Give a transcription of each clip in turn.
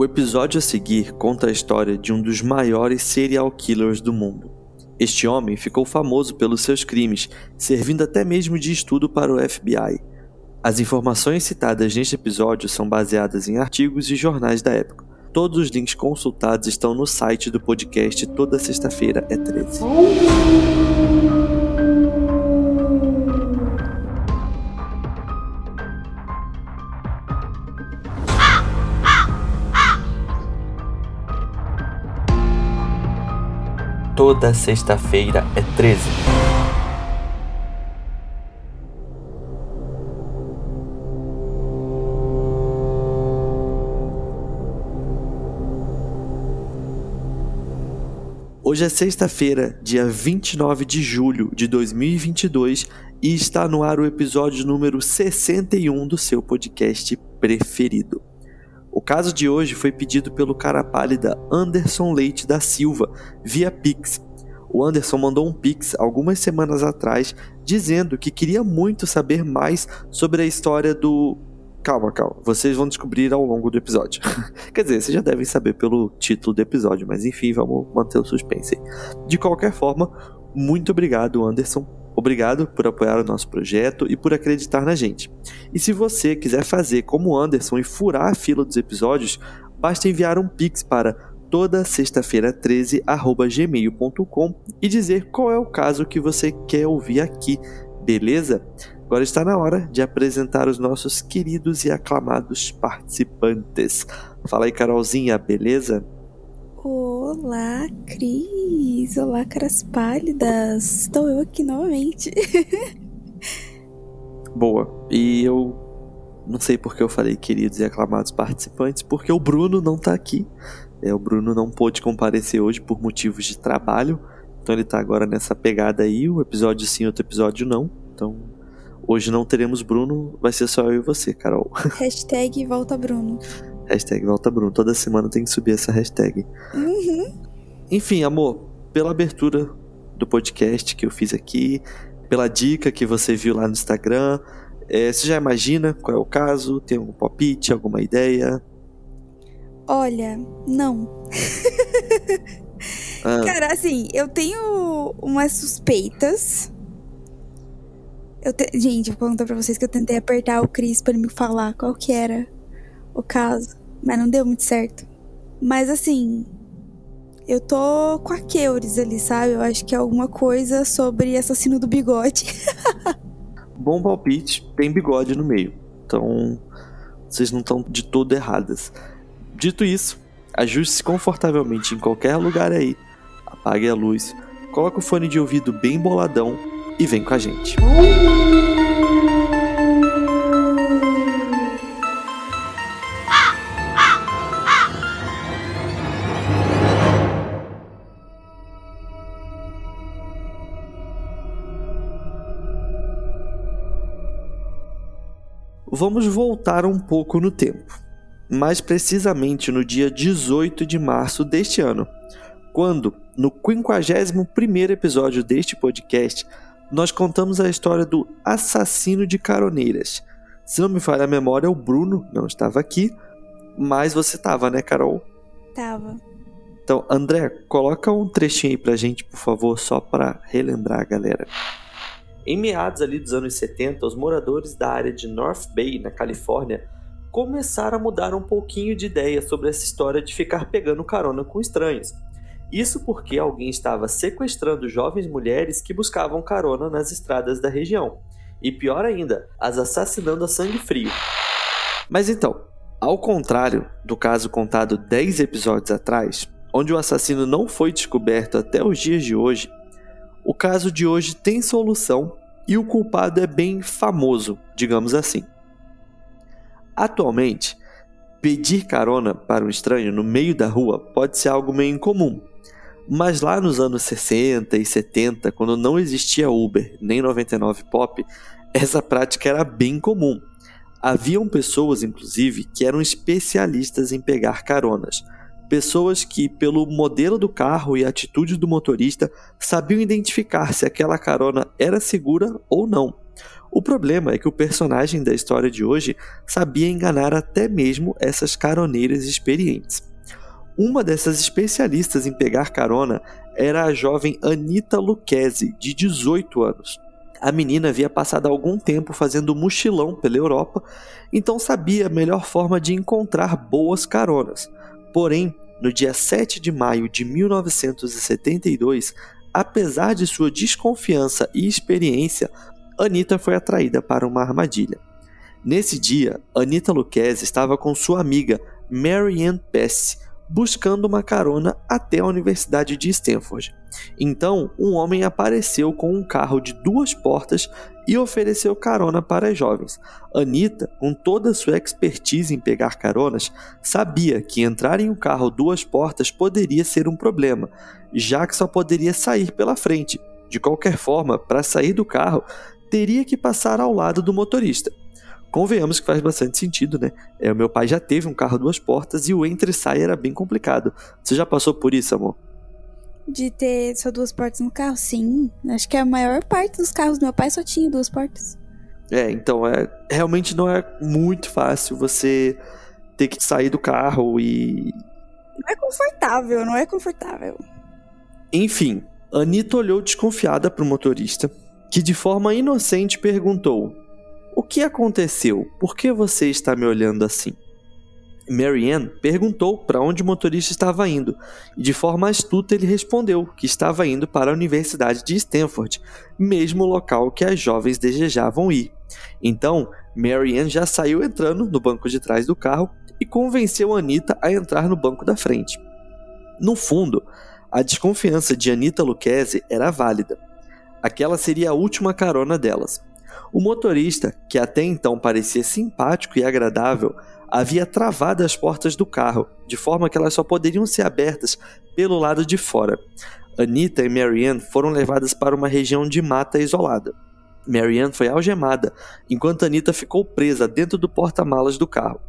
O episódio a seguir conta a história de um dos maiores serial killers do mundo. Este homem ficou famoso pelos seus crimes, servindo até mesmo de estudo para o FBI. As informações citadas neste episódio são baseadas em artigos e jornais da época. Todos os links consultados estão no site do podcast toda sexta-feira é 13. Toda sexta-feira é 13. Hoje é sexta-feira, dia 29 de julho de 2022 e está no ar o episódio número 61 do seu podcast preferido. O caso de hoje foi pedido pelo cara pálida Anderson Leite da Silva via Pix. O Anderson mandou um Pix algumas semanas atrás dizendo que queria muito saber mais sobre a história do Calma, calma. Vocês vão descobrir ao longo do episódio. Quer dizer, vocês já devem saber pelo título do episódio, mas enfim, vamos manter o suspense. De qualquer forma, muito obrigado, Anderson. Obrigado por apoiar o nosso projeto e por acreditar na gente. E se você quiser fazer como Anderson e furar a fila dos episódios, basta enviar um pix para toda sexta-feira 13 gmail.com e dizer qual é o caso que você quer ouvir aqui, beleza? Agora está na hora de apresentar os nossos queridos e aclamados participantes. Fala aí, Carolzinha, beleza? Olá, Cris! Olá, caras pálidas! Estou eu aqui novamente. Boa. E eu não sei porque eu falei queridos e aclamados participantes, porque o Bruno não tá aqui. É, o Bruno não pôde comparecer hoje por motivos de trabalho. Então ele tá agora nessa pegada aí, o episódio sim, outro episódio não. Então Hoje não teremos Bruno, vai ser só eu e você, Carol. Hashtag volta Bruno. Hashtag volta Bruno. Toda semana tem que subir essa hashtag. Uhum. Enfim, amor, pela abertura do podcast que eu fiz aqui, pela dica que você viu lá no Instagram, é, você já imagina qual é o caso? Tem algum palpite, alguma ideia? Olha, não. ah. Cara, assim, eu tenho umas suspeitas eu te... Gente, vou contar pra vocês que eu tentei apertar o Cris pra ele me falar qual que era o caso. Mas não deu muito certo. Mas assim, eu tô com a Keuris ali, sabe? Eu acho que é alguma coisa sobre assassino do bigode. Bom palpite, tem bigode no meio. Então, vocês não estão de todo erradas. Dito isso, ajuste-se confortavelmente em qualquer lugar aí. Apague a luz, coloque o fone de ouvido bem boladão e vem com a gente. Vamos voltar um pouco no tempo, mais precisamente no dia 18 de março deste ano, quando, no 51º episódio deste podcast, nós contamos a história do assassino de caroneiras. Se não me falha a memória, o Bruno não estava aqui, mas você estava, né, Carol? Tava. Então, André, coloca um trechinho aí pra gente, por favor, só para relembrar a galera. Em meados ali dos anos 70, os moradores da área de North Bay, na Califórnia, começaram a mudar um pouquinho de ideia sobre essa história de ficar pegando carona com estranhos. Isso porque alguém estava sequestrando jovens mulheres que buscavam carona nas estradas da região. E pior ainda, as assassinando a sangue frio. Mas então, ao contrário do caso contado 10 episódios atrás, onde o assassino não foi descoberto até os dias de hoje, o caso de hoje tem solução e o culpado é bem famoso, digamos assim. Atualmente, pedir carona para um estranho no meio da rua pode ser algo meio incomum, mas lá nos anos 60 e 70, quando não existia Uber nem 99 Pop, essa prática era bem comum. Haviam pessoas, inclusive, que eram especialistas em pegar caronas. Pessoas que, pelo modelo do carro e atitude do motorista, sabiam identificar se aquela carona era segura ou não. O problema é que o personagem da história de hoje sabia enganar até mesmo essas caroneiras experientes. Uma dessas especialistas em pegar carona era a jovem Anita Lucchese, de 18 anos. A menina havia passado algum tempo fazendo mochilão pela Europa, então sabia a melhor forma de encontrar boas caronas. Porém, no dia 7 de maio de 1972, apesar de sua desconfiança e experiência, Anita foi atraída para uma armadilha. Nesse dia, Anita Lucchese estava com sua amiga Marianne Pesce, buscando uma carona até a Universidade de Stanford. Então, um homem apareceu com um carro de duas portas e ofereceu carona para as jovens. Anita, com toda sua expertise em pegar caronas, sabia que entrar em um carro duas portas poderia ser um problema, já que só poderia sair pela frente. De qualquer forma, para sair do carro, teria que passar ao lado do motorista. Convenhamos que faz bastante sentido, né? É, o meu pai já teve um carro duas portas e o entre sai era bem complicado. Você já passou por isso, amor? De ter só duas portas no carro? Sim. Acho que a maior parte dos carros do meu pai só tinha duas portas. É, então é realmente não é muito fácil você ter que sair do carro e. Não é confortável, não é confortável. Enfim, Anitta olhou desconfiada para o motorista, que de forma inocente perguntou: o que aconteceu? Por que você está me olhando assim? Marianne perguntou para onde o motorista estava indo, e de forma astuta ele respondeu que estava indo para a Universidade de Stanford, mesmo local que as jovens desejavam ir. Então, Marianne já saiu entrando no banco de trás do carro e convenceu Anita a entrar no banco da frente. No fundo, a desconfiança de Anita Lucchese era válida. Aquela seria a última carona delas. O motorista, que até então parecia simpático e agradável, havia travado as portas do carro, de forma que elas só poderiam ser abertas pelo lado de fora. Anita e Marianne foram levadas para uma região de mata isolada. Marianne foi algemada, enquanto Anita ficou presa dentro do porta-malas do carro.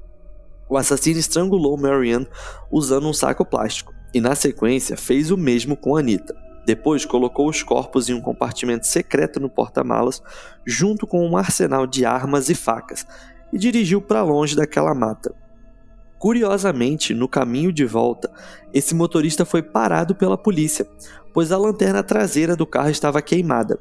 O assassino estrangulou Marianne usando um saco plástico, e na sequência fez o mesmo com Anita. Depois colocou os corpos em um compartimento secreto no porta-malas, junto com um arsenal de armas e facas, e dirigiu para longe daquela mata. Curiosamente, no caminho de volta, esse motorista foi parado pela polícia, pois a lanterna traseira do carro estava queimada.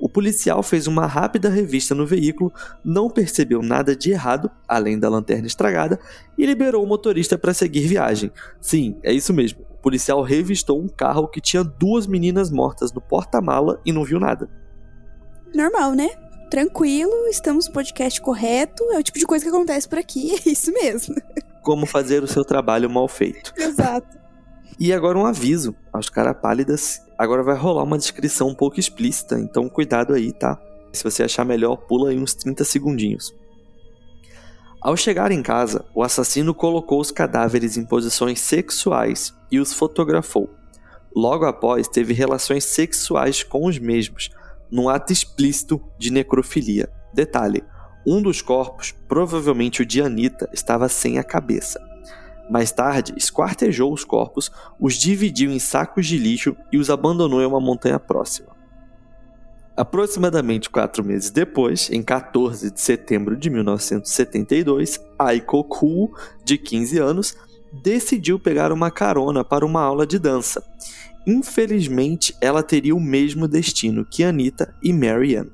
O policial fez uma rápida revista no veículo, não percebeu nada de errado, além da lanterna estragada, e liberou o motorista para seguir viagem. Sim, é isso mesmo. O policial revistou um carro que tinha duas meninas mortas no porta-mala e não viu nada. Normal, né? Tranquilo, estamos no podcast correto, é o tipo de coisa que acontece por aqui, é isso mesmo como fazer o seu trabalho mal feito. Exato. E agora um aviso aos caras pálidas. Agora vai rolar uma descrição um pouco explícita, então cuidado aí, tá? Se você achar melhor, pula aí uns 30 segundinhos. Ao chegar em casa, o assassino colocou os cadáveres em posições sexuais e os fotografou. Logo após, teve relações sexuais com os mesmos, num ato explícito de necrofilia. Detalhe: um dos corpos, provavelmente o de Anita, estava sem a cabeça. Mais tarde, esquartejou os corpos, os dividiu em sacos de lixo e os abandonou em uma montanha próxima. Aproximadamente quatro meses depois, em 14 de setembro de 1972, Aiko Ku, de 15 anos, decidiu pegar uma carona para uma aula de dança. Infelizmente, ela teria o mesmo destino que Anita e Marianne.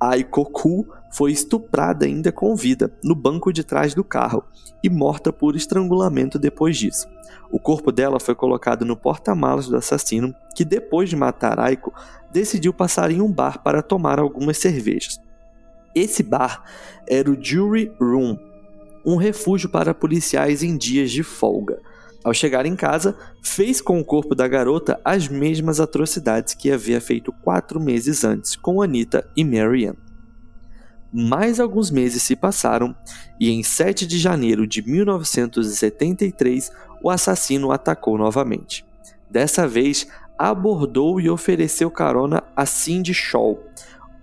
Aiko Ku foi estuprada ainda com vida no banco de trás do carro e morta por estrangulamento depois disso. O corpo dela foi colocado no porta-malas do assassino, que depois de matar Aiko, decidiu passar em um bar para tomar algumas cervejas. Esse bar era o Jury Room, um refúgio para policiais em dias de folga. Ao chegar em casa, fez com o corpo da garota as mesmas atrocidades que havia feito quatro meses antes com Anita e Marianne. Mais alguns meses se passaram e em 7 de janeiro de 1973 o assassino atacou novamente. Dessa vez, abordou e ofereceu carona a Cindy Shaw,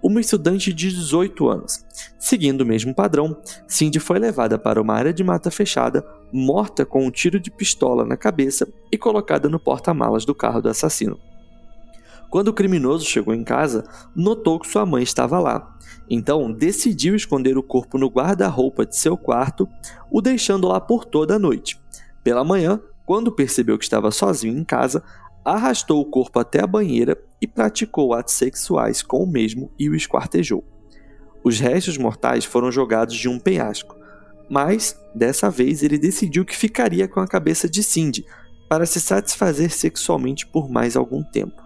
uma estudante de 18 anos. Seguindo o mesmo padrão, Cindy foi levada para uma área de mata fechada, morta com um tiro de pistola na cabeça e colocada no porta-malas do carro do assassino. Quando o criminoso chegou em casa, notou que sua mãe estava lá. Então, decidiu esconder o corpo no guarda-roupa de seu quarto, o deixando lá por toda a noite. Pela manhã, quando percebeu que estava sozinho em casa, arrastou o corpo até a banheira e praticou atos sexuais com o mesmo e o esquartejou. Os restos mortais foram jogados de um penhasco, mas dessa vez ele decidiu que ficaria com a cabeça de Cindy para se satisfazer sexualmente por mais algum tempo.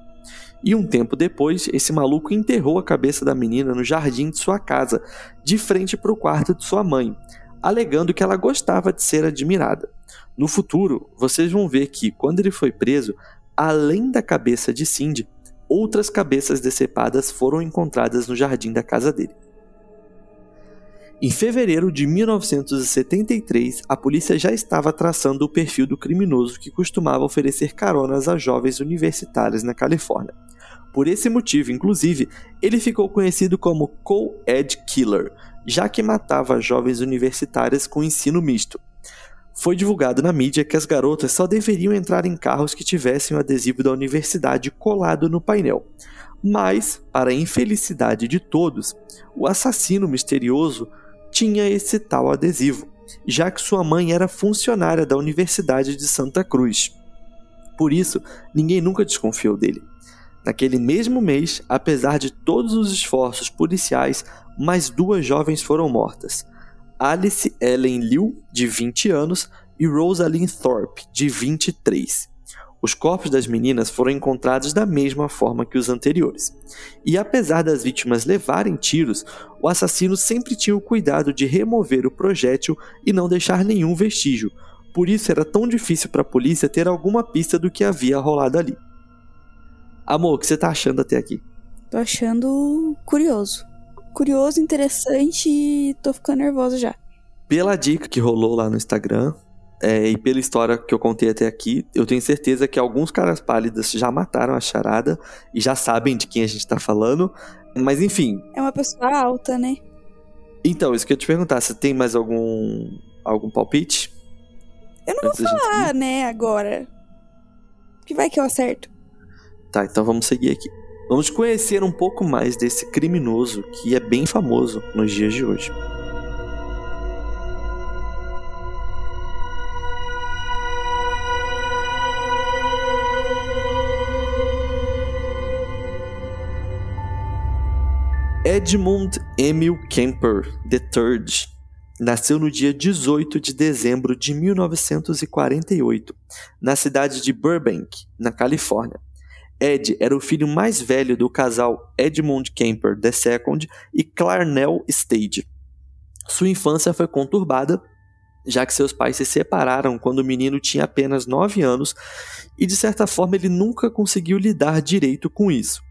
E um tempo depois, esse maluco enterrou a cabeça da menina no jardim de sua casa, de frente para o quarto de sua mãe, alegando que ela gostava de ser admirada. No futuro, vocês vão ver que, quando ele foi preso, além da cabeça de Cindy, outras cabeças decepadas foram encontradas no jardim da casa dele. Em fevereiro de 1973, a polícia já estava traçando o perfil do criminoso que costumava oferecer caronas a jovens universitários na Califórnia. Por esse motivo, inclusive, ele ficou conhecido como Co-Ed Killer, já que matava jovens universitárias com ensino misto. Foi divulgado na mídia que as garotas só deveriam entrar em carros que tivessem o adesivo da universidade colado no painel. Mas, para a infelicidade de todos, o assassino misterioso tinha esse tal adesivo, já que sua mãe era funcionária da Universidade de Santa Cruz. Por isso, ninguém nunca desconfiou dele. Naquele mesmo mês, apesar de todos os esforços policiais, mais duas jovens foram mortas. Alice Ellen Liu, de 20 anos, e Rosalind Thorpe, de 23. Os corpos das meninas foram encontrados da mesma forma que os anteriores. E apesar das vítimas levarem tiros, o assassino sempre tinha o cuidado de remover o projétil e não deixar nenhum vestígio. Por isso era tão difícil para a polícia ter alguma pista do que havia rolado ali. Amor, o que você tá achando até aqui? Tô achando curioso. Curioso, interessante e tô ficando nervosa já. Pela dica que rolou lá no Instagram, é, e pela história que eu contei até aqui, eu tenho certeza que alguns caras pálidas já mataram a charada e já sabem de quem a gente tá falando. Mas enfim. É uma pessoa alta, né? Então, isso que eu te perguntar, você tem mais algum algum palpite? Eu não Antes vou falar, né, agora. Que vai que eu acerto. Tá, então vamos seguir aqui. Vamos conhecer um pouco mais desse criminoso que é bem famoso nos dias de hoje. Edmund Emil Kemper III nasceu no dia 18 de dezembro de 1948, na cidade de Burbank, na Califórnia. Ed era o filho mais velho do casal Edmund Kemper II e Clarnell Stade. Sua infância foi conturbada, já que seus pais se separaram quando o menino tinha apenas 9 anos e, de certa forma, ele nunca conseguiu lidar direito com isso.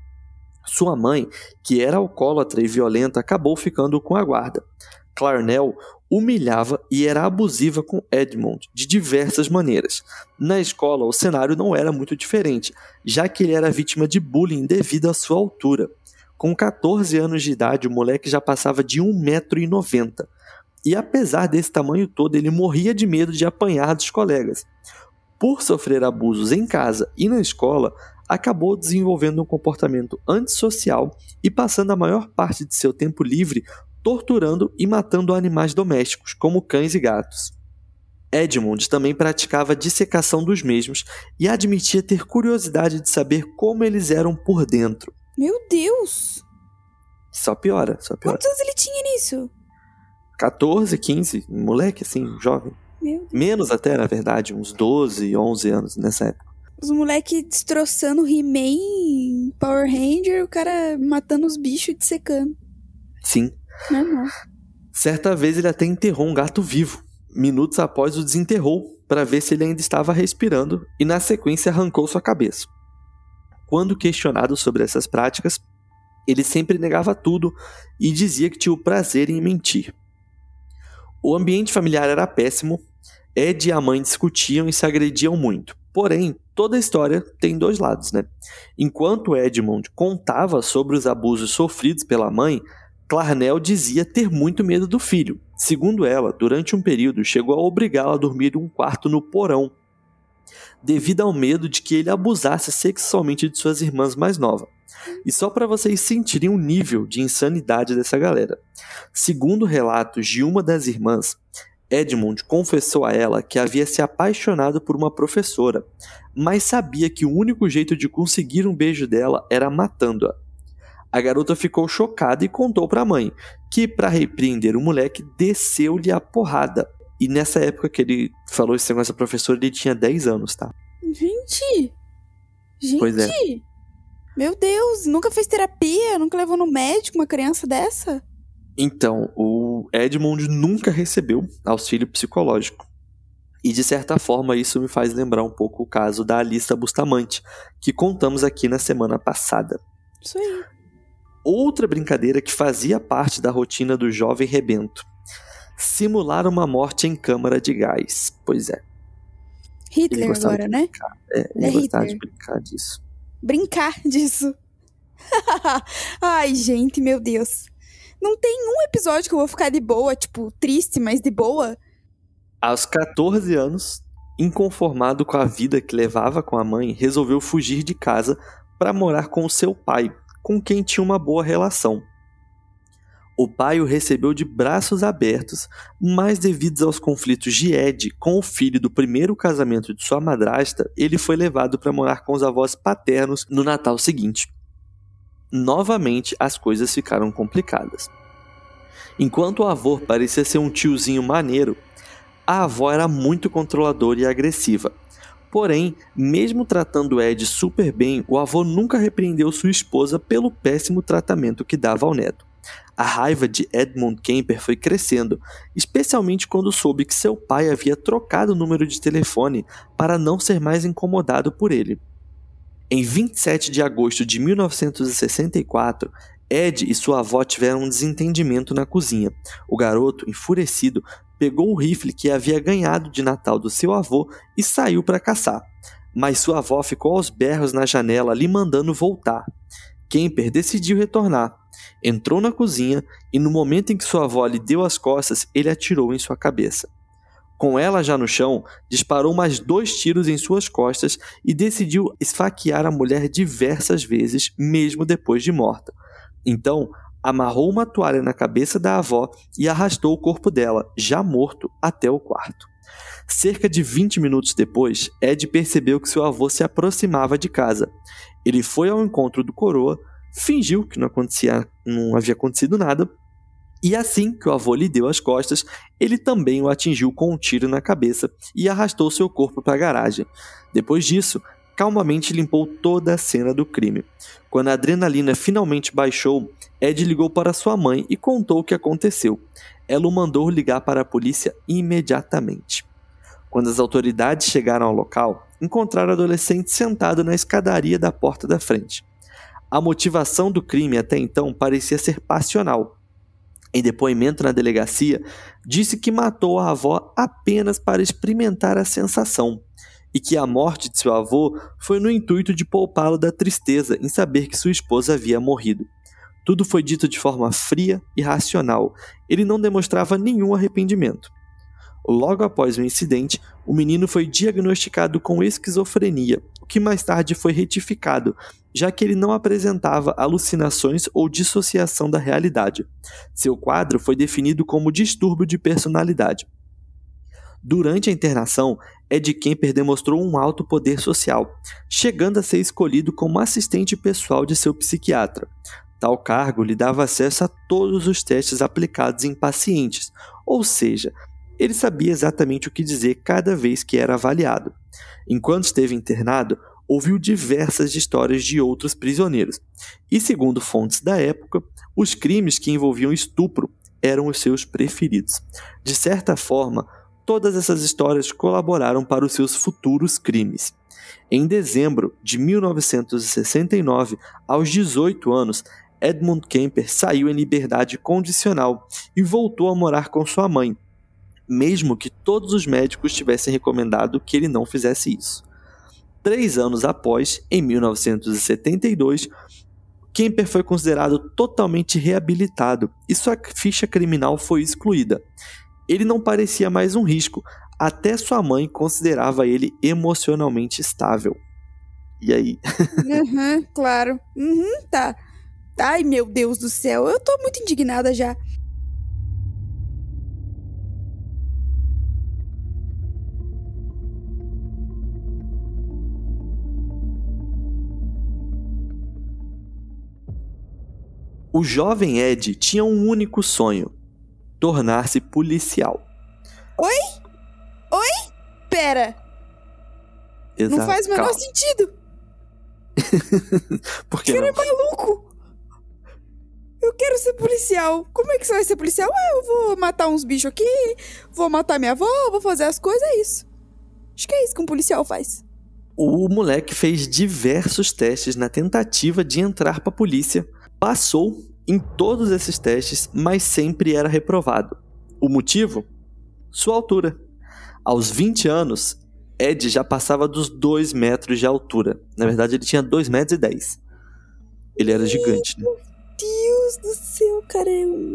Sua mãe, que era alcoólatra e violenta, acabou ficando com a guarda. Clarnell humilhava e era abusiva com Edmund de diversas maneiras. Na escola, o cenário não era muito diferente, já que ele era vítima de bullying devido à sua altura. Com 14 anos de idade, o moleque já passava de 1,90m. E apesar desse tamanho todo, ele morria de medo de apanhar dos colegas. Por sofrer abusos em casa e na escola, acabou desenvolvendo um comportamento antissocial e passando a maior parte de seu tempo livre torturando e matando animais domésticos, como cães e gatos. Edmund também praticava dissecação dos mesmos e admitia ter curiosidade de saber como eles eram por dentro. Meu Deus! Só piora, só piora. Quantos anos ele tinha nisso? 14, 15, moleque assim, jovem. Menos até, na verdade, uns 12, 11 anos nessa época. Os moleques destroçando He-Man, Power Ranger, o cara matando os bichos e dissecando. Sim. Uhum. Certa vez ele até enterrou um gato vivo. Minutos após o desenterrou para ver se ele ainda estava respirando e na sequência arrancou sua cabeça. Quando questionado sobre essas práticas, ele sempre negava tudo e dizia que tinha o prazer em mentir. O ambiente familiar era péssimo, Ed e a mãe discutiam e se agrediam muito. Porém, toda a história tem dois lados, né? Enquanto Edmund contava sobre os abusos sofridos pela mãe, Clarnell dizia ter muito medo do filho. Segundo ela, durante um período chegou a obrigá-la a dormir em um quarto no porão. devido ao medo de que ele abusasse sexualmente de suas irmãs mais novas. E só para vocês sentirem o nível de insanidade dessa galera. Segundo relatos de uma das irmãs, Edmund confessou a ela que havia se apaixonado por uma professora, mas sabia que o único jeito de conseguir um beijo dela era matando-a. A garota ficou chocada e contou para a mãe, que para repreender o moleque desceu-lhe a porrada. E nessa época que ele falou isso com essa professora, ele tinha 10 anos, tá? Gente! Gente! Pois é. Meu Deus, nunca fez terapia? Nunca levou no médico uma criança dessa? Então, o Edmund nunca recebeu auxílio psicológico. E de certa forma isso me faz lembrar um pouco o caso da Alissa Bustamante, que contamos aqui na semana passada. Isso aí. Outra brincadeira que fazia parte da rotina do jovem rebento. Simular uma morte em câmara de gás. Pois é. Hitler agora, né? É, ele É gostava Hitler. de brincar disso. Brincar disso. Ai, gente, meu Deus. Não tem um episódio que eu vou ficar de boa, tipo, triste, mas de boa. Aos 14 anos, inconformado com a vida que levava com a mãe, resolveu fugir de casa para morar com seu pai, com quem tinha uma boa relação. O pai o recebeu de braços abertos, mas devido aos conflitos de Ed com o filho do primeiro casamento de sua madrasta, ele foi levado para morar com os avós paternos no Natal seguinte. Novamente, as coisas ficaram complicadas. Enquanto o avô parecia ser um tiozinho maneiro, a avó era muito controladora e agressiva. Porém, mesmo tratando Ed super bem, o avô nunca repreendeu sua esposa pelo péssimo tratamento que dava ao neto. A raiva de Edmund Kemper foi crescendo, especialmente quando soube que seu pai havia trocado o número de telefone para não ser mais incomodado por ele. Em 27 de agosto de 1964, Ed e sua avó tiveram um desentendimento na cozinha. O garoto, enfurecido, pegou o rifle que havia ganhado de Natal do seu avô e saiu para caçar. Mas sua avó ficou aos berros na janela, lhe mandando voltar. Kemper decidiu retornar. Entrou na cozinha e, no momento em que sua avó lhe deu as costas, ele atirou em sua cabeça. Com ela já no chão, disparou mais dois tiros em suas costas e decidiu esfaquear a mulher diversas vezes, mesmo depois de morta. Então, amarrou uma toalha na cabeça da avó e arrastou o corpo dela, já morto, até o quarto. Cerca de 20 minutos depois, Ed percebeu que seu avô se aproximava de casa. Ele foi ao encontro do coroa, fingiu que não, acontecia, não havia acontecido nada, e assim que o avô lhe deu as costas, ele também o atingiu com um tiro na cabeça e arrastou seu corpo para a garagem. Depois disso, calmamente limpou toda a cena do crime. Quando a adrenalina finalmente baixou, Ed ligou para sua mãe e contou o que aconteceu. Ela o mandou ligar para a polícia imediatamente. Quando as autoridades chegaram ao local, encontraram o adolescente sentado na escadaria da porta da frente. A motivação do crime até então parecia ser passional. Em depoimento na delegacia, disse que matou a avó apenas para experimentar a sensação e que a morte de seu avô foi no intuito de poupá-lo da tristeza em saber que sua esposa havia morrido. Tudo foi dito de forma fria e racional. Ele não demonstrava nenhum arrependimento. Logo após o incidente, o menino foi diagnosticado com esquizofrenia, que mais tarde foi retificado, já que ele não apresentava alucinações ou dissociação da realidade. Seu quadro foi definido como distúrbio de personalidade. Durante a internação, Ed Kemper demonstrou um alto poder social, chegando a ser escolhido como assistente pessoal de seu psiquiatra. Tal cargo lhe dava acesso a todos os testes aplicados em pacientes, ou seja, ele sabia exatamente o que dizer cada vez que era avaliado. Enquanto esteve internado, ouviu diversas histórias de outros prisioneiros, e segundo fontes da época, os crimes que envolviam estupro eram os seus preferidos. De certa forma, todas essas histórias colaboraram para os seus futuros crimes. Em dezembro de 1969, aos 18 anos, Edmund Kemper saiu em liberdade condicional e voltou a morar com sua mãe, mesmo que todos os médicos tivessem recomendado que ele não fizesse isso. Três anos após, em 1972, Kemper foi considerado totalmente reabilitado e sua ficha criminal foi excluída. Ele não parecia mais um risco, até sua mãe considerava ele emocionalmente estável. E aí? uhum, claro. Uhum, tá. Ai, meu Deus do céu, eu tô muito indignada já. O jovem Ed tinha um único sonho: tornar-se policial. Oi? Oi? Pera. Exato. Não faz o menor Calma. sentido. Por que não? é maluco. Eu quero ser policial. Como é que você vai ser policial? Ah, eu vou matar uns bichos aqui, vou matar minha avó, vou fazer as coisas, é isso. Acho que é isso que um policial faz. O moleque fez diversos testes na tentativa de entrar pra polícia. Passou em todos esses testes, mas sempre era reprovado. O motivo? Sua altura. Aos 20 anos, Ed já passava dos 2 metros de altura. Na verdade, ele tinha 2 metros e 10. Ele era gigante, né? Deus do céu, cara.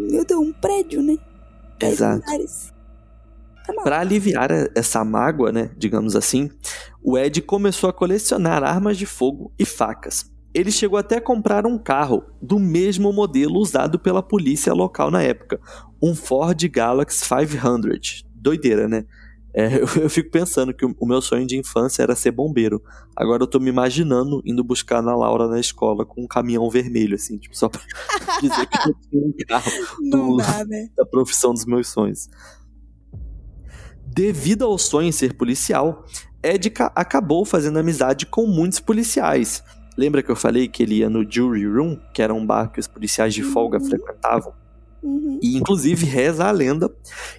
Meu Deus, um prédio, né? Exato. Tá. Para aliviar essa mágoa, né, digamos assim, o Ed começou a colecionar armas de fogo e facas. Ele chegou até a comprar um carro do mesmo modelo usado pela polícia local na época, um Ford Galaxy 500. Doideira, né? É, eu, eu fico pensando que o, o meu sonho de infância era ser bombeiro. Agora eu tô me imaginando indo buscar na Laura na escola com um caminhão vermelho, assim, tipo, só pra dizer que eu tinha um carro do- dá, né? da profissão dos meus sonhos. Devido ao sonho em ser policial, Ed ca- acabou fazendo amizade com muitos policiais. Lembra que eu falei que ele ia no Jury Room, que era um bar que os policiais de folga Uhum. frequentavam? Uhum. E inclusive reza a lenda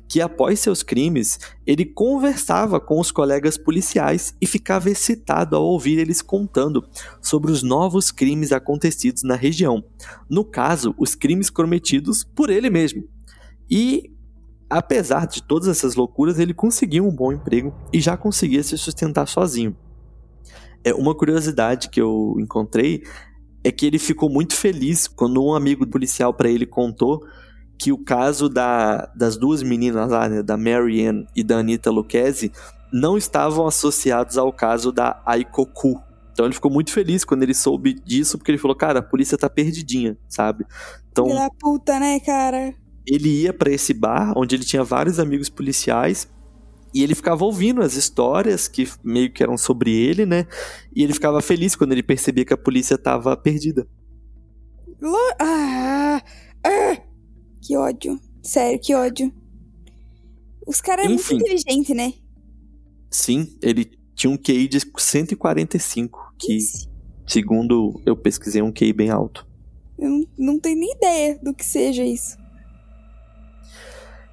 que após seus crimes, ele conversava com os colegas policiais e ficava excitado ao ouvir eles contando sobre os novos crimes acontecidos na região. No caso, os crimes cometidos por ele mesmo. E apesar de todas essas loucuras, ele conseguiu um bom emprego e já conseguia se sustentar sozinho. É uma curiosidade que eu encontrei é que ele ficou muito feliz quando um amigo policial para ele contou que o caso da, das duas meninas lá, né, da Mary Ann e da Anita Lucchese, não estavam associados ao caso da Aikoku. Então ele ficou muito feliz quando ele soube disso, porque ele falou, cara, a polícia tá perdidinha, sabe? Então da puta, né, cara? ele ia pra esse bar, onde ele tinha vários amigos policiais, e ele ficava ouvindo as histórias que meio que eram sobre ele, né? E ele ficava feliz quando ele percebia que a polícia tava perdida. Ah, ah, que ódio. Sério, que ódio. Os caras é muito Enfim. inteligente, né? Sim, ele tinha um QI de 145, que, Ixi, segundo eu pesquisei, é um QI bem alto. Eu não tenho nem ideia do que seja isso.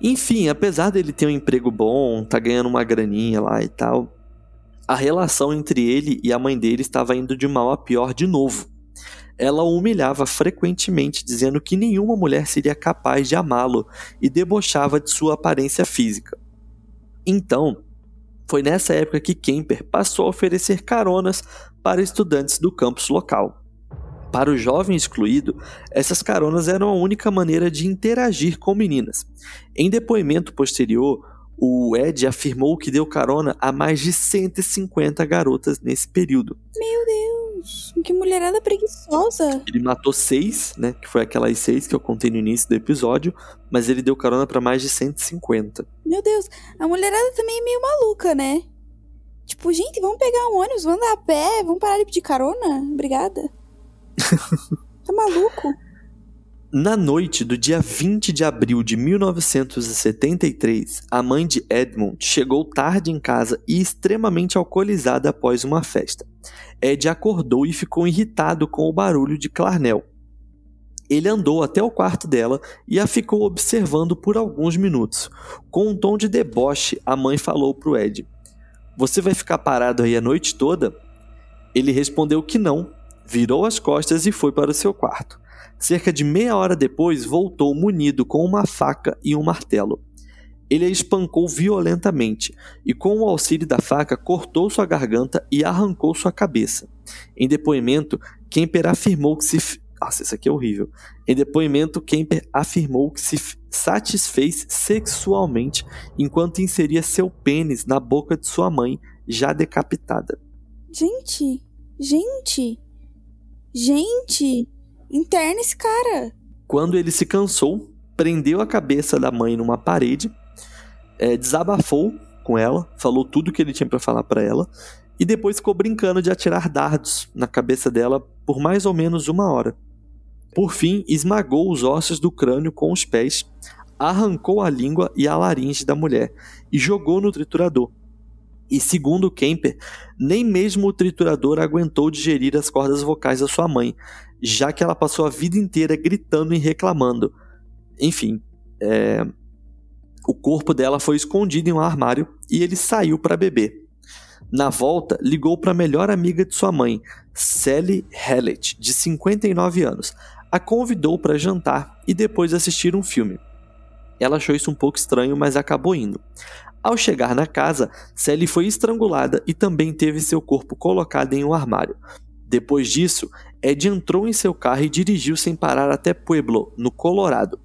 Enfim, apesar dele ter um emprego bom, tá ganhando uma graninha lá e tal, a relação entre ele e a mãe dele estava indo de mal a pior de novo. Ela o humilhava frequentemente, dizendo que nenhuma mulher seria capaz de amá-lo e debochava de sua aparência física. Então, foi nessa época que Kemper passou a oferecer caronas para estudantes do campus local. Para o jovem excluído, essas caronas eram a única maneira de interagir com meninas. Em depoimento posterior, o Ed afirmou que deu carona a mais de 150 garotas nesse período. Meu Deus, que mulherada preguiçosa. Ele matou seis, né? Que foi aquelas seis que eu contei no início do episódio, mas ele deu carona para mais de 150. Meu Deus, a mulherada também é meio maluca, né? Tipo, gente, vamos pegar um ônibus, vamos andar a pé, vamos parar de pedir carona? Obrigada. tá maluco? Na noite do dia 20 de abril de 1973, a mãe de Edmund chegou tarde em casa e extremamente alcoolizada após uma festa. Ed acordou e ficou irritado com o barulho de Clarnell. Ele andou até o quarto dela e a ficou observando por alguns minutos. Com um tom de deboche, a mãe falou pro Ed: Você vai ficar parado aí a noite toda? Ele respondeu que não, virou as costas e foi para o seu quarto. Cerca de meia hora depois, voltou munido com uma faca e um martelo. Ele a espancou violentamente e, com o auxílio da faca, cortou sua garganta e arrancou sua cabeça. Em depoimento, Kemper afirmou que se. Nossa, isso aqui é horrível. Em depoimento, Kemper afirmou que se, satisfez sexualmente enquanto inseria seu pênis na boca de sua mãe, já decapitada. Gente, gente, gente, interna esse cara. Quando ele se cansou, prendeu a cabeça da mãe numa parede, é, desabafou com ela, falou tudo que ele tinha para falar para ela e depois ficou brincando de atirar dardos na cabeça dela por mais ou menos uma hora. Por fim, esmagou os ossos do crânio com os pés, arrancou a língua e a laringe da mulher e jogou no triturador. E segundo Kemper, nem mesmo o triturador aguentou digerir as cordas vocais da sua mãe, já que ela passou a vida inteira gritando e reclamando. Enfim, é... o corpo dela foi escondido em um armário e ele saiu para beber. Na volta, ligou para a melhor amiga de sua mãe, Sally Hallett, de 59 anos. A convidou para jantar e depois assistir um filme. Ela achou isso um pouco estranho, mas acabou indo. Ao chegar na casa, Sally foi estrangulada e também teve seu corpo colocado em um armário. Depois disso, Ed entrou em seu carro e dirigiu sem parar até Pueblo, no Colorado.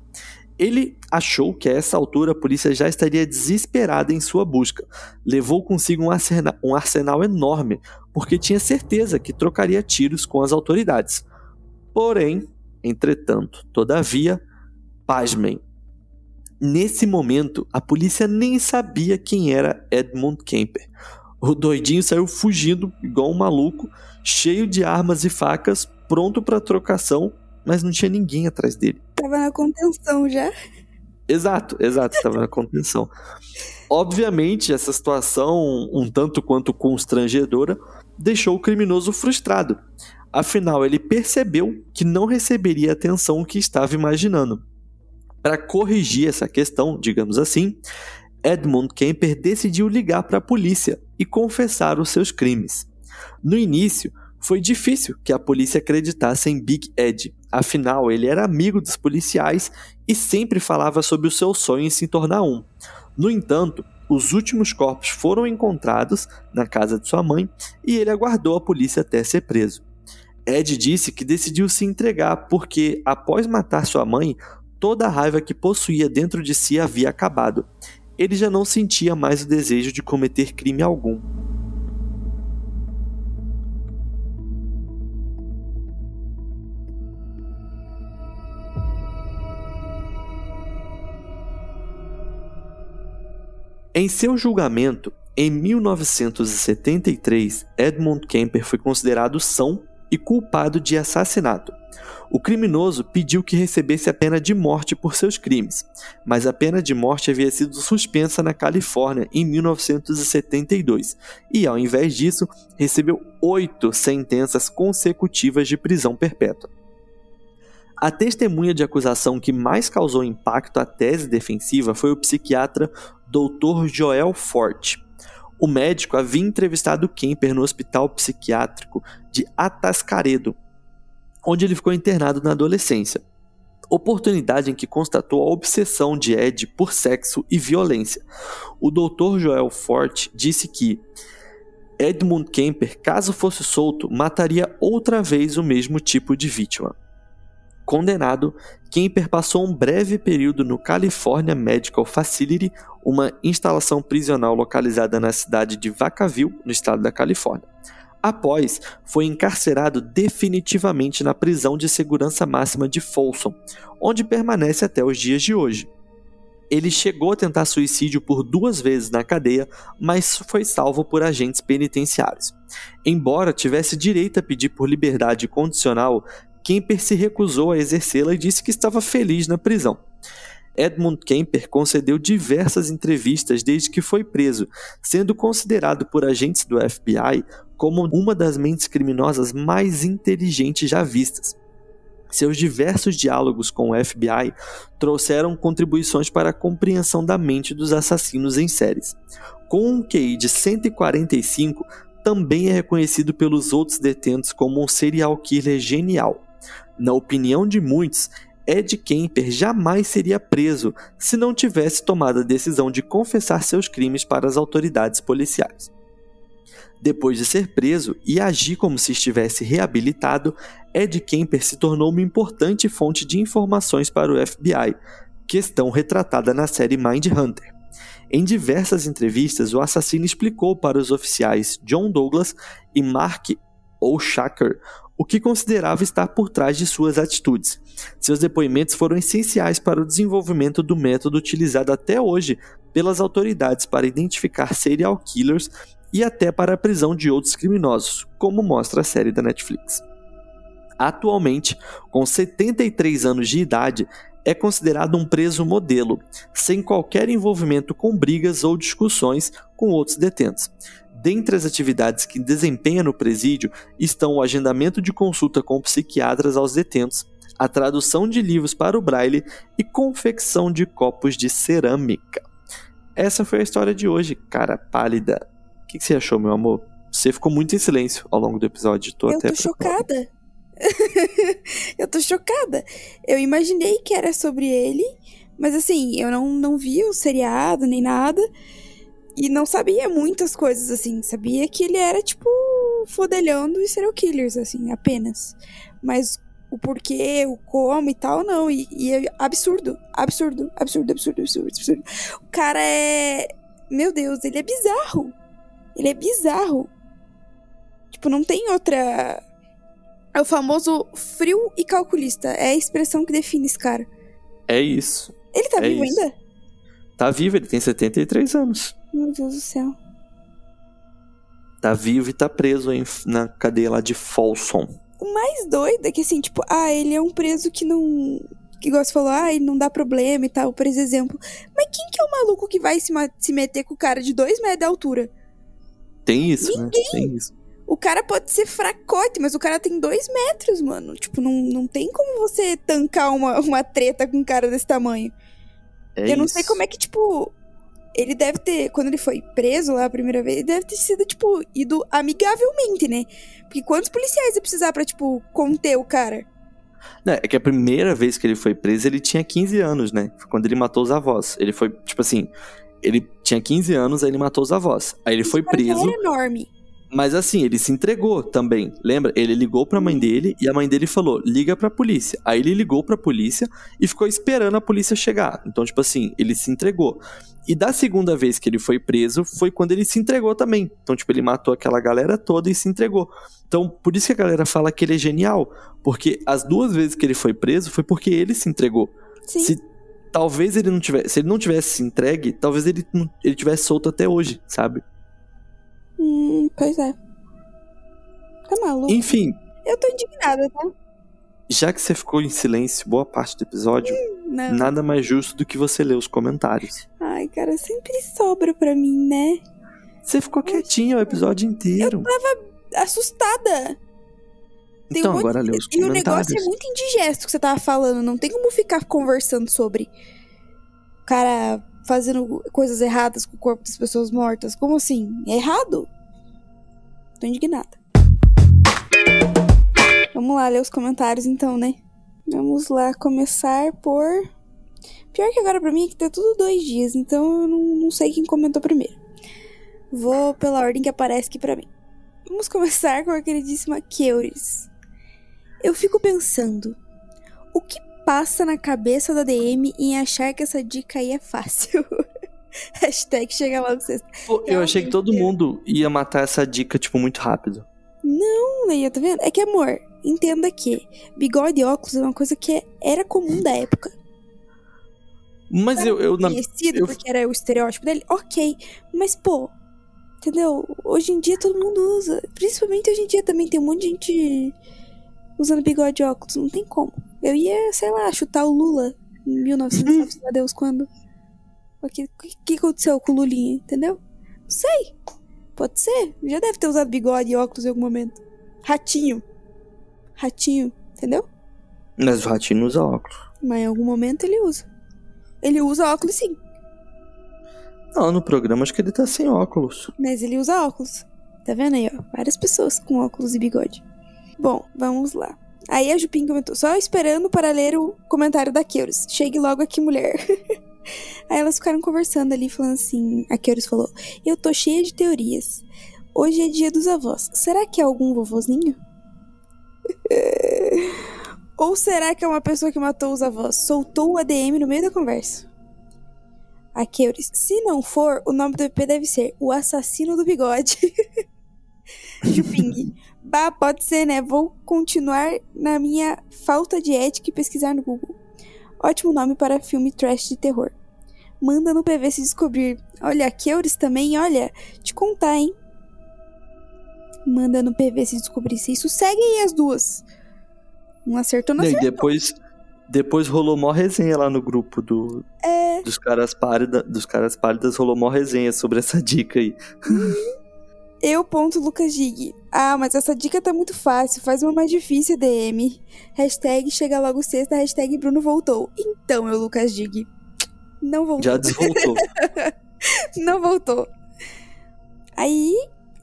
Ele achou que a essa altura a polícia já estaria desesperada em sua busca. Levou consigo um arsenal, um arsenal enorme, porque tinha certeza que trocaria tiros com as autoridades. Porém, entretanto, todavia, pasmem. Nesse momento, a polícia nem sabia quem era Edmund Kemper. O doidinho saiu fugindo igual um maluco, cheio de armas e facas, pronto para trocação, mas não tinha ninguém atrás dele. Tava na contenção já. Exato, exato, estava na contenção. Obviamente, essa situação, um tanto quanto constrangedora, deixou o criminoso frustrado. Afinal, ele percebeu que não receberia a atenção que estava imaginando. Para corrigir essa questão, digamos assim, Edmund Kemper decidiu ligar para a polícia e confessar os seus crimes. No início, foi difícil que a polícia acreditasse em Big Ed, afinal, ele era amigo dos policiais e sempre falava sobre o seu sonho em se tornar um. No entanto, os últimos corpos foram encontrados na casa de sua mãe e ele aguardou a polícia até ser preso. Ed disse que decidiu se entregar porque, após matar sua mãe, toda a raiva que possuía dentro de si havia acabado. Ele já não sentia mais o desejo de cometer crime algum. Em seu julgamento, em 1973, Edmund Kemper foi considerado são e culpado de assassinato. O criminoso pediu que recebesse a pena de morte por seus crimes, mas a pena de morte havia sido suspensa na Califórnia em 1972 e, ao invés disso, recebeu oito sentenças consecutivas de prisão perpétua. A testemunha de acusação que mais causou impacto à tese defensiva foi o psiquiatra Dr. Joel Forte. O médico havia entrevistado Kemper no hospital psiquiátrico de Atascaredo, onde ele ficou internado na adolescência. Oportunidade em que constatou a obsessão de Ed por sexo e violência. O Dr. Joel Forte disse que Edmund Kemper, caso fosse solto, mataria outra vez o mesmo tipo de vítima. Condenado, Kemper passou um breve período no California Medical Facility, uma instalação prisional localizada na cidade de Vacaville, no estado da Califórnia. Após, foi encarcerado definitivamente na prisão de segurança máxima de Folsom, onde permanece até os dias de hoje. Ele chegou a tentar suicídio por duas vezes na cadeia, mas foi salvo por agentes penitenciários. Embora tivesse direito a pedir por liberdade condicional, Kemper se recusou a exercê-la e disse que estava feliz na prisão. Edmund Kemper concedeu diversas entrevistas desde que foi preso, sendo considerado por agentes do FBI como uma das mentes criminosas mais inteligentes já vistas. Seus diversos diálogos com o FBI trouxeram contribuições para a compreensão da mente dos assassinos em séries. Com um QI de 145, também é reconhecido pelos outros detentos como um serial killer genial. Na opinião de muitos, Ed Kemper jamais seria preso se não tivesse tomado a decisão de confessar seus crimes para as autoridades policiais. Depois de ser preso e agir como se estivesse reabilitado, Ed Kemper se tornou uma importante fonte de informações para o FBI. questão retratada na série Mindhunter. Em diversas entrevistas, o assassino explicou para os oficiais John Douglas e Mark O'Shaker o que considerava estar por trás de suas atitudes. Seus depoimentos foram essenciais para o desenvolvimento do método utilizado até hoje pelas autoridades para identificar serial killers e até para a prisão de outros criminosos, como mostra a série da Netflix. Atualmente, com 73 anos de idade, é considerado um preso modelo, sem qualquer envolvimento com brigas ou discussões com outros detentos. Dentre as atividades que desempenha no presídio estão o agendamento de consulta com psiquiatras aos detentos, a tradução de livros para o braille e confecção de copos de cerâmica. Essa foi a história de hoje, cara pálida. O que, você achou, meu amor? Você ficou muito em silêncio ao longo do episódio. Tô Eu até tô chocada. eu tô chocada. Eu imaginei que era sobre ele, mas assim, eu não, não vi o seriado nem nada. E não sabia muitas coisas, assim. Sabia que ele era, tipo, fodelhando e serial killers, assim, apenas. Mas o porquê, o como e tal, não. E, e é absurdo. Absurdo, absurdo, absurdo, absurdo, absurdo. O cara é. Meu Deus, ele é bizarro. Ele é bizarro. Tipo, não tem outra. É o famoso frio e calculista. É a expressão que define esse cara. É isso. Ele tá é vivo isso. ainda? Tá vivo, ele tem 73 anos. Meu Deus do céu. Tá vivo e tá preso em, na cadeia lá de Folsom. O mais doido é que, assim, tipo, ah, ele é um preso que não. Que você falou, ah, ele não dá problema e tal, por exemplo. Mas quem que é o maluco que vai se, se meter com o cara de dois metros de altura? Tem isso, né? Ninguém. né? Tem isso. O cara pode ser fracote, mas o cara tem dois metros, mano. Tipo, não, não tem como você tancar uma, uma treta com um cara desse tamanho. É eu não isso. sei como é que, tipo, ele deve ter, quando ele foi preso lá a primeira vez, deve ter sido, tipo, ido amigavelmente, né? Porque quantos policiais ia precisar pra, tipo, conter o cara? Não, é que a primeira vez que ele foi preso, ele tinha 15 anos, né? Foi quando ele matou os avós. Ele foi, tipo assim, ele tinha 15 anos, aí ele matou os avós. Aí ele Esse foi preso. Era enorme. Mas assim, ele se entregou também. Lembra? Ele ligou pra mãe dele e a mãe dele falou: liga pra polícia. Aí ele ligou pra polícia e ficou esperando a polícia chegar. Então, tipo assim, ele se entregou. E da segunda vez que ele foi preso foi quando ele se entregou também. Então, tipo, ele matou aquela galera toda e se entregou. Então, por isso que a galera fala que ele é genial. Porque as duas vezes que ele foi preso foi porque ele se entregou. Sim. Se talvez ele não tivesse, se ele não tivesse se entregue, talvez ele, ele tivesse solto até hoje, sabe? Hum, pois é. Tá maluco. Enfim, Eu tô indignada, tá? já que você ficou em silêncio boa parte do episódio, Não. nada mais justo do que você ler os comentários. Ai, cara, sempre sobra pra mim, né? Você ficou quietinha o episódio inteiro. Assustada. Tem Então um monte agora lê os E o comentários. negócio é muito indigesto que você tava falando. Não tem como ficar conversando sobre o cara fazendo coisas erradas com o corpo das pessoas mortas. Como assim? É errado? Tô indignada. Vamos lá ler os comentários então, né? Vamos lá começar por. Pior que agora pra mim é que tá tudo dois dias, então eu não, não sei quem comentou primeiro. Vou pela ordem que aparece aqui pra mim. Vamos começar com a queridíssima Keuris. Eu fico pensando, o que passa na cabeça da DM em achar que essa dica aí é fácil? Hashtag chega logo sexta. Pô, eu achei que todo mundo ia matar essa dica, tipo, muito rápido. Não, Leia, tá vendo? É que, amor, entenda que bigode e óculos é uma coisa que era comum da época. Mas eu, eu, na- Conhecido eu- porque era o estereótipo dele, ok. Mas, pô, entendeu? Hoje em dia todo mundo usa. Principalmente hoje em dia também tem um monte de gente usando bigode e óculos. Não tem como. Eu ia, sei lá, chutar o Lula em 1900, sabe lá Deus quando. O que, que, que aconteceu com o Lulinha, entendeu? Não sei. Pode ser. Já deve ter usado bigode e óculos em algum momento. Ratinho. Ratinho, entendeu? Mas o ratinho não usa óculos. Mas em algum momento ele usa. Ele usa óculos sim. Não, no programa acho que ele tá sem óculos. Mas ele usa óculos. Tá vendo aí, ó? Várias pessoas com óculos e bigode. Bom, vamos lá. Aí a Jupim comentou, só esperando para ler o comentário da Keuris. Chegue logo aqui, mulher. aí elas ficaram conversando ali, falando assim. A Keuris falou: Eu tô cheia de teorias. Hoje é dia dos avós. Será que é algum vovozinho? Ou será que é uma pessoa que matou os avós? Soltou o ADM no meio da conversa. A Keuris. Se não for, o nome do EP deve ser O Assassino do Bigode. Juping. Bah, pode ser, né? Vou continuar na minha falta de ética e pesquisar no Google. Ótimo nome para filme trash de terror. Manda no PV se descobrir. Olha, Keuris também, olha, te contar, hein? Manda no PV se descobrir se isso segue aí as duas. Não acertou, não E acertou. depois, depois rolou mó resenha lá no grupo do, É, dos, caras pálida, dos caras pálidas, rolou mó resenha sobre essa dica aí. Eu ponto Lucas Dig. Ah, mas essa dica tá muito fácil. Faz uma mais difícil, DM. Hashtag chega logo sexta, hashtag Bruno voltou. Então, eu, Lucas Dig. Não voltou. Já desvoltou. Não voltou. Aí,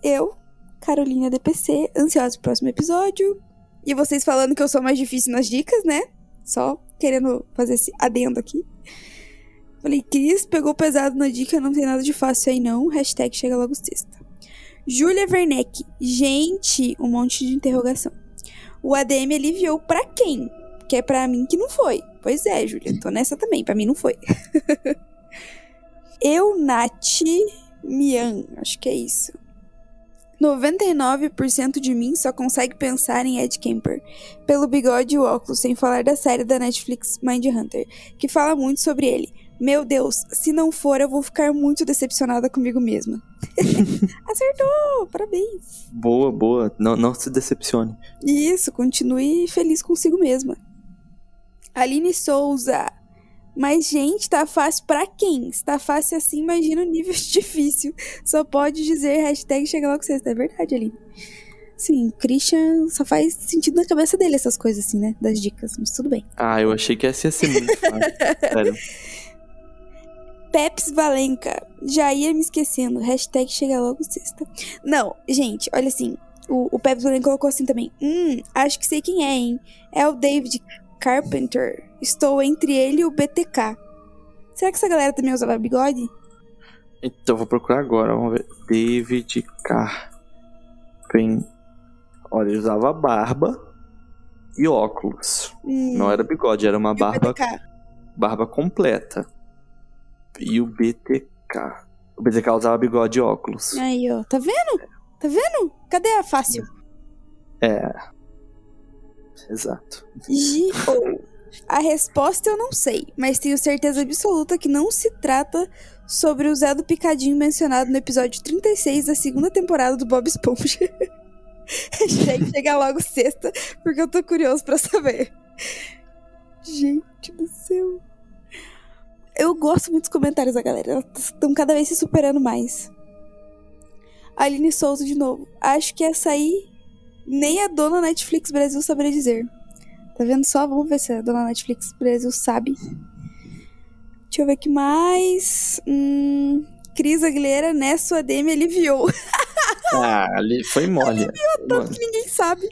eu, Carolina DPC, ansiosa pro próximo episódio. E vocês falando que eu sou mais difícil nas dicas, né? Só querendo fazer esse adendo aqui. Falei, Cris pegou pesado na dica, não tem nada de fácil aí não. Hashtag chega logo sexta. Júlia Werneck. Gente, um monte de interrogação. O ADM aliviou pra quem? Que é pra mim que não foi. Pois é, Júlia, tô nessa também. Pra mim não foi. Eu, Nath Mian, acho que é isso. 99% de mim só consegue pensar em Ed Kemper, pelo bigode e o óculos, sem falar da série da Netflix Mindhunter, que fala muito sobre ele. Meu Deus, se não for, eu vou ficar muito decepcionada comigo mesma. Acertou! Parabéns! boa, boa. Não, não se decepcione. Isso, continue feliz consigo mesma. Aline Souza. Mas, gente, tá fácil pra quem? Se tá fácil assim, imagina o nível difícil. Só pode dizer hashtag chega logo sexta. É verdade, Aline. Sim, Christian só faz sentido na cabeça dele essas coisas assim, né? Das dicas, mas tudo bem. Ah, eu achei que essa ia ser muito fácil. Sério. Peps Valenca. Já ia me esquecendo. Hashtag chega logo sexta. Não, gente, olha assim. O, o Peps Valenca colocou assim também. Hum, acho que sei quem é, hein? É o David Carpenter. Estou entre ele e o BTK. Será que essa galera também usava bigode? Então, vou procurar agora. Vamos ver. David Carpen. Olha, ele usava barba e óculos. Hum, Não era bigode, era uma e barba, BTK? barba completa. E o BTK. O BTK usava bigode e óculos. Aí, ó. Tá vendo? Tá vendo? Cadê a fácil? É. Exato. G.O. A resposta eu não sei, mas tenho certeza absoluta que não se trata sobre o Zé do Picadinho mencionado no episódio 36 da segunda temporada do Bob Esponja. Hashtag chega logo sexta, porque eu tô curioso pra saber. Gente do céu. Eu gosto muito dos comentários da galera, elas estão cada vez se superando mais. Aline Souza de novo. Acho que essa aí nem a dona Netflix Brasil saberia dizer. Tá vendo só? Vamos ver se a dona Netflix Brasil sabe. Deixa eu ver que mais. Hum, Cris Aguilera, né? Sua DM aliviou. Ah, ali foi mole. Tanto que ninguém sabe.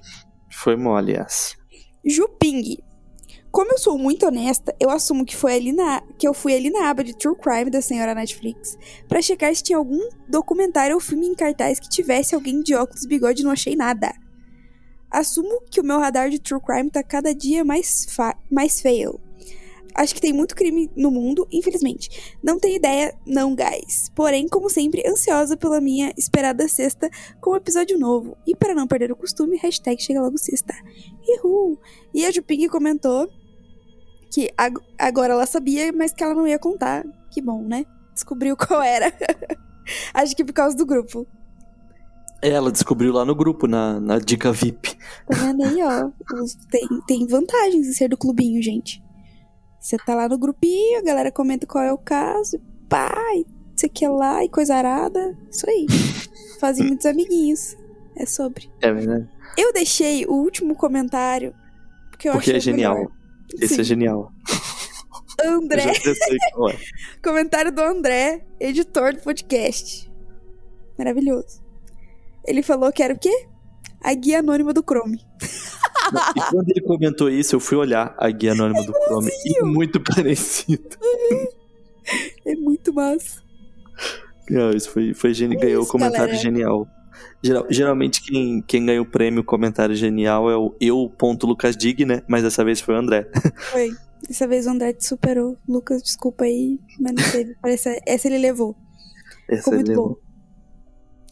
Foi mole essa. Juping. Como eu sou muito honesta, eu assumo que foi ali na que eu fui ali na aba de True Crime da senhora Netflix pra checar se tinha algum documentário ou filme em cartaz que tivesse alguém de óculos e bigode não achei nada. Assumo que o meu radar de True Crime tá cada dia mais, mais fail. Acho que tem muito crime no mundo, infelizmente. Não tenho ideia, não, guys. Porém, como sempre, ansiosa pela minha esperada sexta com um episódio novo. E para não perder o costume, hashtag chega logo sexta. Uhul! E a Juping comentou que ag- agora ela sabia, mas que ela não ia contar. Que bom, né? Descobriu qual era. Acho que por causa do grupo. Ela descobriu lá no grupo, na, na dica VIP. Tá vendo aí, ó? Tem, tem vantagens em ser do clubinho, gente. Você tá lá no grupinho, a galera comenta qual é o caso, pá, e sei que lá, e coisa arada. Isso aí. Fazem muitos amiguinhos. É sobre. É verdade. Eu deixei o último comentário. Porque eu Porque achei é genial. melhor. Esse Sim. é genial. André, é. comentário do André, editor do podcast. Maravilhoso. Ele falou que era o quê? A guia anônima do Chrome. Não, E quando ele comentou isso, eu fui olhar a guia anônima do Chrome. E muito parecido. É muito massa. Não, isso foi, foi geni... É ganhou o comentário galera. genial. Geral, geralmente quem, quem ganha o prêmio comentário genial é o eu.lucasdig, né? Mas dessa vez foi o André. Foi. Dessa vez o André te superou. Lucas, desculpa aí, mas não teve. Parece, essa ele levou. Essa Ficou muito ele- bom.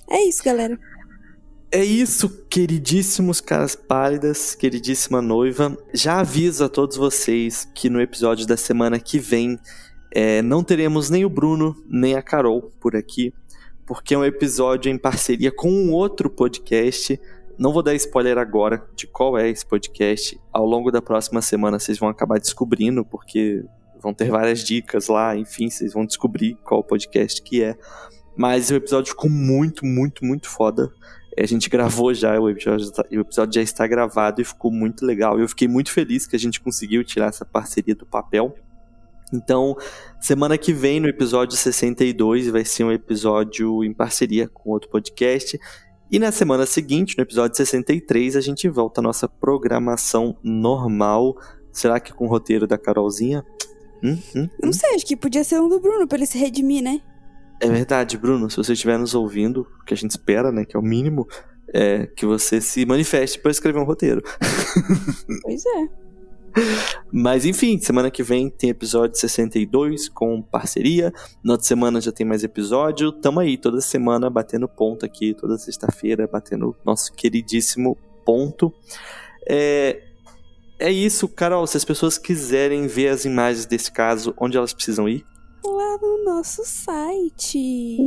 É isso, galera. É isso, queridíssimos caras pálidas, queridíssima noiva. Já aviso a todos vocês que no episódio da semana que vem é, não teremos nem o Bruno nem a Carol por aqui, porque é um episódio em parceria com um outro podcast. Não vou dar spoiler agora de qual é esse podcast. Ao longo da próxima semana vocês vão acabar descobrindo, porque vão ter várias dicas lá, enfim, vocês vão descobrir qual podcast que é. Mas o episódio ficou muito, muito, muito foda. É, A gente gravou já, o episódio, tá- o episódio já está gravado e ficou muito legal. Eu fiquei muito feliz que a gente conseguiu tirar essa parceria do papel. Então, semana que vem, no episódio 62, vai ser um episódio em parceria com outro podcast. E na semana seguinte, no episódio 63, a gente volta à nossa programação normal. Será que com o roteiro da Carolzinha? Hum, hum, Eu não sei, acho que podia ser um do Bruno pra ele se redimir, né? É verdade, Bruno. Se você estiver nos ouvindo, o que a gente espera, né, que é o mínimo, é que você se manifeste para escrever um roteiro. Pois é. Mas enfim, semana que vem tem episódio 62 com parceria. Na outra semana já tem mais episódio. Tamo aí toda semana batendo ponto aqui, toda sexta-feira batendo nosso queridíssimo ponto. É, é isso, Carol. Se as pessoas quiserem ver as imagens desse caso, onde elas precisam ir? Lá no nosso site.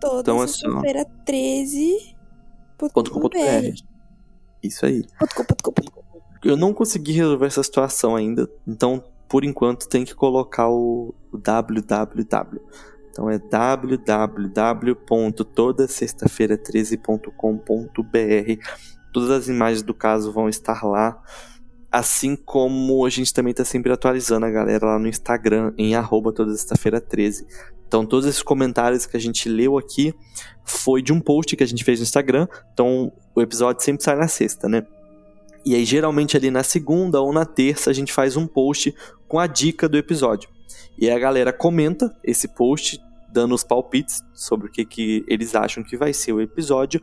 Toda Então é sexta-feira 13. .com.br. Isso aí. .com.br. Eu não consegui resolver essa situação ainda, então por enquanto tem que colocar o o www. Então é www.todasextafeira13.com.br. Todas as imagens do caso vão estar lá. Assim como a gente também está sempre atualizando a galera lá no Instagram, em arroba toda sexta-feira 13. Então todos esses comentários que a gente leu aqui foi de um post que a gente fez no Instagram. Então o episódio sempre sai na sexta, né? E aí, geralmente, ali na segunda ou na terça, a gente faz um post com a dica do episódio. E aí a galera comenta esse post, dando os palpites sobre o que, que eles acham que vai ser o episódio.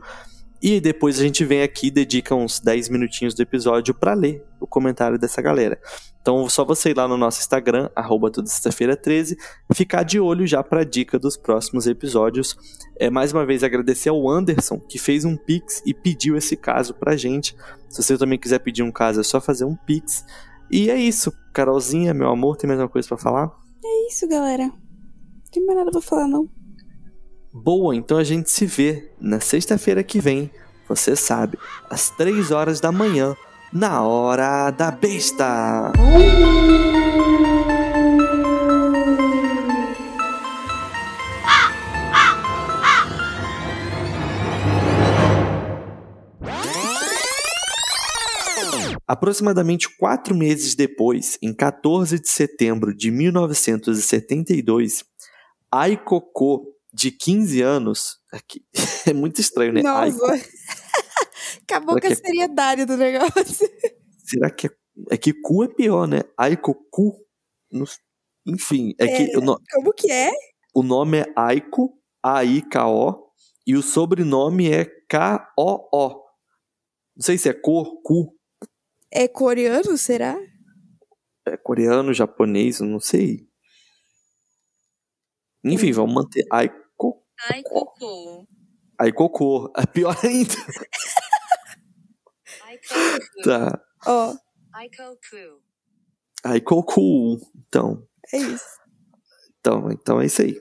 E depois a gente vem aqui e dedica uns 10 minutinhos do episódio para ler o comentário dessa galera. Então, só você ir lá no nosso Instagram, arroba toda sexta-feira 13, ficar de olho já para dica dos próximos episódios. É, mais uma vez, agradecer ao Anderson, que fez um pix e pediu esse caso pra gente. Se você também quiser pedir um caso, é só fazer um pix. E é isso. Carolzinha, meu amor, tem mais uma coisa pra falar? É isso, galera. Não tem mais nada pra falar, não. Boa, então a gente se vê na sexta-feira que vem, você sabe, às 3 horas da manhã, na Hora da Besta. Aproximadamente quatro meses depois, em 14 de setembro de 1972, Aikoko, de 15 anos, aqui, é muito estranho, né? Aiko- Nossa. Acabou Será com a que é- seriedade do negócio. será que é, é que cu é pior, né? Aikoku, não s- enfim, é que o, no- Como que é? o nome é Aiko, A-I-K-O, e o sobrenome é K-O-O. Não sei se é cor, cu, É coreano, será? é coreano, japonês, não sei. Enfim, vamos manter Aiko, Ai, cocô. Aikoko. É pior ainda. Ai, cocô. Tá. Ó, Ai, cocô. Aikoku. Então, é isso. então, então é isso aí.